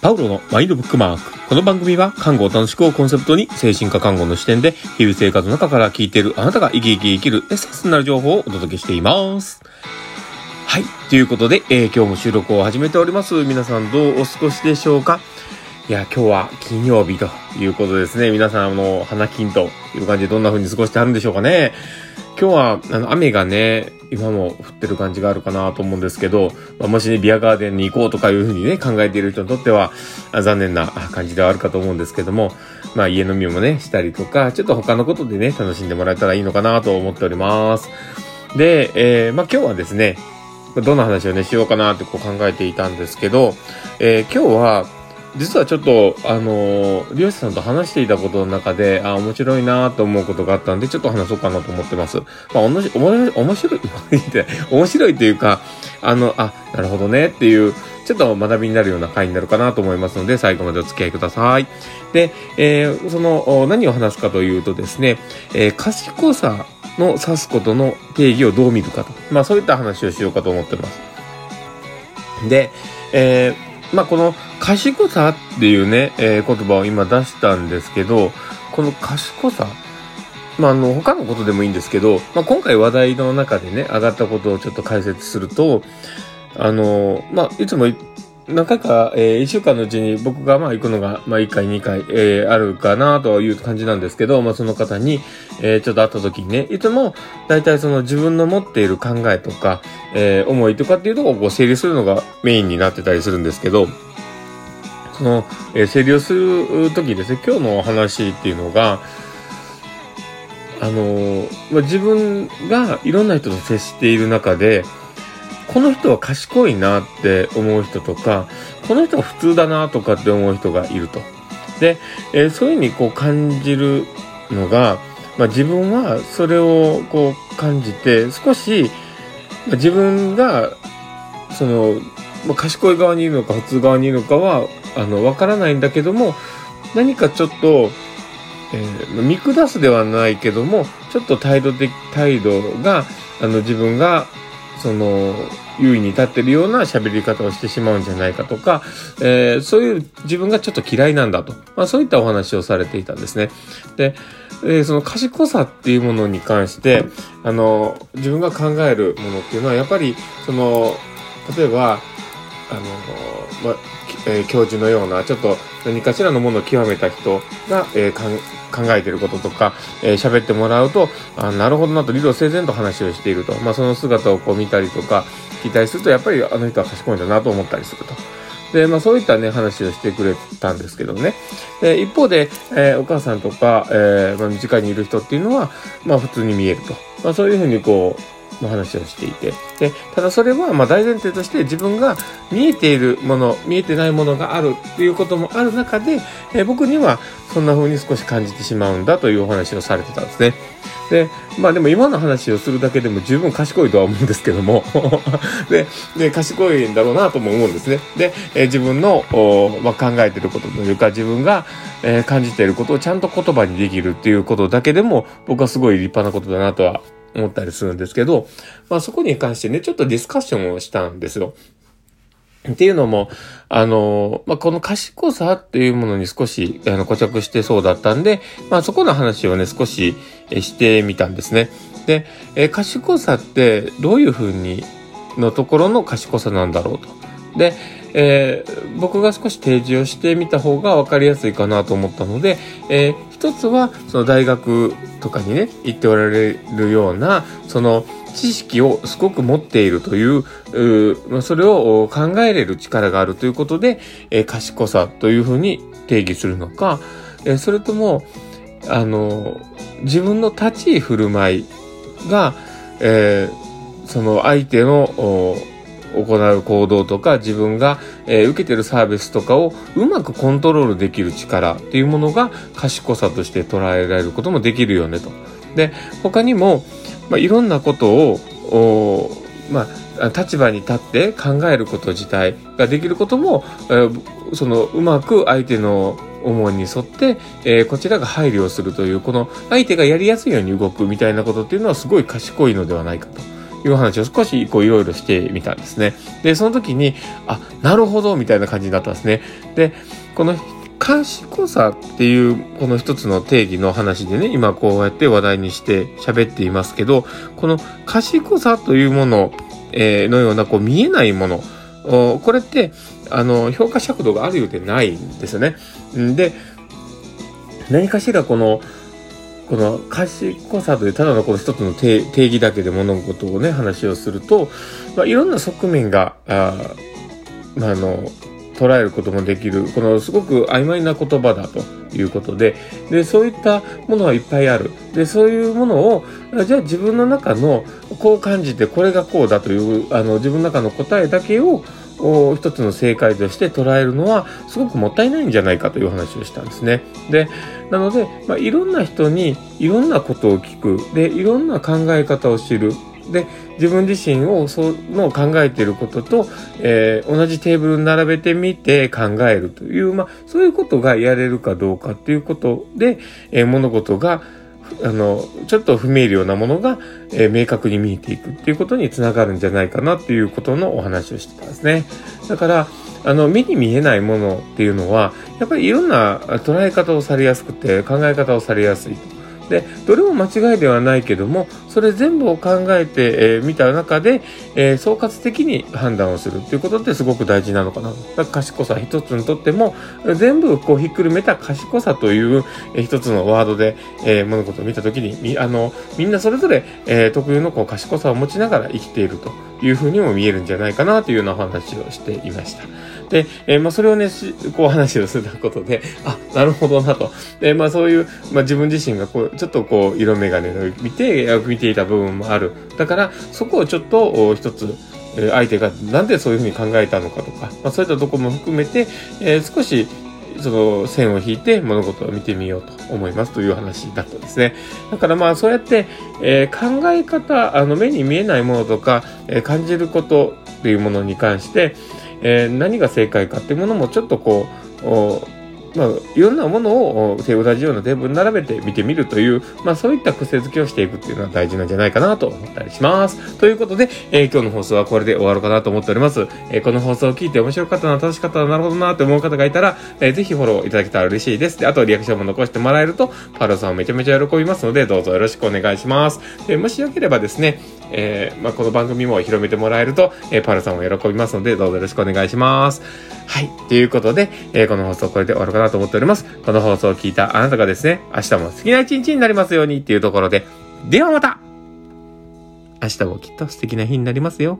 パウロのマインドブックマーク。この番組は、看護を楽しくをコンセプトに、精神科看護の視点で、日々生活の中から聞いているあなたが生き生き生きるエッセンスになる情報をお届けしています。はい。ということで、えー、今日も収録を始めております。皆さんどうお過ごしでしょうか？いや、今日は金曜日ということですね。皆さん、あの、花金という感じでどんな風に過ごしてあるんでしょうかね。今日は、あの、雨がね、今も降ってる感じがあるかなと思うんですけど、まあ、もしね、ビアガーデンに行こうとかいうふうにね、考えている人にとっては、残念な感じではあるかと思うんですけども、まあ、家飲みもね、したりとか、ちょっと他のことでね、楽しんでもらえたらいいのかなと思っております。で、えー、まあ、今日はですね、どんな話をね、しようかなってこう考えていたんですけど、えー、今日は、実はちょっと、あのー、漁師さんと話していたことの中で、あ、面白いなと思うことがあったんで、ちょっと話そうかなと思ってます。まあ、おもし、おも面白い、面白いというか、あの、あ、なるほどねっていう、ちょっと学びになるような回になるかなと思いますので、最後までお付き合いください。で、えー、その、何を話すかというとですね、えー、賢さの指すことの定義をどう見るかと。まあ、そういった話をしようかと思ってます。で、えー、まあ、この賢さっていうね、えー、言葉を今出したんですけど、この賢さ、まあ、あの、他のことでもいいんですけど、まあ、今回話題の中でね、上がったことをちょっと解説すると、あの、まあ、いつも何回か、えー、1週間のうちに僕がまあ行くのが、まあ1回2回、えー、あるかなという感じなんですけど、まあその方に、えー、ちょっと会った時にね、いつも大体その自分の持っている考えとか、えー、思いとかっていうとこをこう整理するのがメインになってたりするんですけど、その、えー、整理をする時ですね、今日のお話っていうのが、あの、まあ、自分がいろんな人と接している中で、この人は賢いなって思う人とか、この人は普通だなとかって思う人がいると。で、えー、そういうふうにこう感じるのが、まあ、自分はそれをこう感じて、少し、まあ、自分が、その、まあ、賢い側にいるのか普通側にいるのかは、あの、わからないんだけども、何かちょっと、えー、見下すではないけども、ちょっと態度的、態度が、あの、自分がその、優位に立ってるような喋り方をしてしまうんじゃないかとか、えー、そういう自分がちょっと嫌いなんだと。まあそういったお話をされていたんですね。で、えー、その賢さっていうものに関して、あの、自分が考えるものっていうのは、やっぱり、その、例えば、あの、まあ、えー、教授のような、ちょっと何かしらのものを極めた人が、えー、考えてることとか、えー、喋ってもらうと、あなるほどなと理路整然と話をしていると。まあ、その姿をこう見たりとか、聞いたりすると、やっぱりあの人は賢いんだなと思ったりすると。で、まあそういったね、話をしてくれたんですけどね。で、一方で、えー、お母さんとか、えー、まあ、身近にいる人っていうのは、まあ普通に見えると。まあそういうふうにこう、の話をしていて。で、ただそれはま大前提として自分が見えているもの、見えてないものがあるっていうこともある中で、え僕にはそんな風に少し感じてしまうんだというお話をされてたんですね。で、まあでも今の話をするだけでも十分賢いとは思うんですけども で、で、賢いんだろうなとも思うんですね。で、え自分の、まあ、考えてることというか自分が、え、感じていることをちゃんと言葉にできるっていうことだけでも僕はすごい立派なことだなとは思ったりするんですけど、まあそこに関してね、ちょっとディスカッションをしたんですよ。っていうのも、あの、まあ、この賢さっていうものに少し、あの、固着してそうだったんで、まあ、そこの話をね、少ししてみたんですね。で、え賢さってどういうふうにのところの賢さなんだろうと。で、えー、僕が少し提示をしてみた方が分かりやすいかなと思ったので、えー、一つはその大学とかにね行っておられるようなその知識をすごく持っているという、うそれを考えれる力があるということで、えー、賢さというふうに定義するのか、えー、それとも、あの、自分の立ち居振る舞いが、えー、その相手の行う行動とか自分が、えー、受けてるサービスとかをうまくコントロールできる力っていうものが賢さとして捉えられることもできるよねと。で、他にも、まあ、いろんなことを、まあ、立場に立って考えること自体ができることも、えー、そのうまく相手の思いに沿って、えー、こちらが配慮をするというこの相手がやりやすいように動くみたいなことっていうのはすごい賢いのではないかと。いう話を少しこういろいろしてみたんですね。で、その時に、あ、なるほど、みたいな感じになったんですね。で、この賢さっていうこの一つの定義の話でね、今こうやって話題にして喋っていますけど、この賢さというもの、え、のようなこう見えないもの、これって、あの、評価尺度があるようでないんですよね。で、何かしらこの、この賢さというただのこの一つの定義だけで物事をね、話をすると、まあ、いろんな側面が、あまあ、の、捉えることもできる、このすごく曖昧な言葉だということで、で、そういったものはいっぱいある。で、そういうものを、じゃあ自分の中のこう感じてこれがこうだという、あの、自分の中の答えだけを、を一つの正解として捉えるのはすごくもったいないんじゃないかという話をしたんですね。で、なので、まあ、いろんな人にいろんなことを聞く。で、いろんな考え方を知る。で、自分自身をその考えていることと、えー、同じテーブルに並べてみて考えるという、まあ、そういうことがやれるかどうかっていうことで、えー、物事が、あの、ちょっと不明瞭なものが、えー、明確に見えていくっていうことにつながるんじゃないかなっていうことのお話をしてたんですね。だから、あの、目に見えないものっていうのは、やっぱりいろんな捉え方をされやすくて、考え方をされやすい。で、どれも間違いではないけども、それ全部を考えてみ、えー、た中で、えー、総括的に判断をするっていうことってすごく大事なのかな。だ賢さ一つにとっても、全部こうひっくるめた賢さという、えー、一つのワードで、えー、物事を見たときに、み、あの、みんなそれぞれ、えー、特有のこう賢さを持ちながら生きているというふうにも見えるんじゃないかなというようなお話をしていました。で、えー、まあ、それをね、こう話をすることで、あ、なるほどなと。で、まあ、そういう、まあ、自分自身がこう、ちょっとこう、色眼鏡を見て、見ていた部分もある。だから、そこをちょっと、一つ、相手がなんでそういうふうに考えたのかとか、まあ、そういったとこも含めて、えー、少し、その線を引いて物事を見てみようと思いますという話だったんですね。だからまあそうやって、えー、考え方、あの目に見えないものとか、えー、感じることっていうものに関して、えー、何が正解かっていうものもちょっとこう、まあ、いろんなものを同じようなテーブルに並べて見てみるという、まあそういった癖づけをしていくっていうのは大事なんじゃないかなと思ったりします。ということで、えー、今日の放送はこれで終わるかなと思っております。えー、この放送を聞いて面白かったな、楽しかったな、なるほどなって思う方がいたら、えー、ぜひフォローいただけたら嬉しいです。で、あとリアクションも残してもらえると、パロさんめちゃめちゃ喜びますので、どうぞよろしくお願いします。で、もしよければですね、えー、まあ、この番組も広めてもらえると、えー、パルさんも喜びますので、どうぞよろしくお願いします。はい。ということで、えー、この放送これで終わるかなと思っております。この放送を聞いたあなたがですね、明日も素敵な一日になりますようにっていうところで、ではまた明日もきっと素敵な日になりますよ。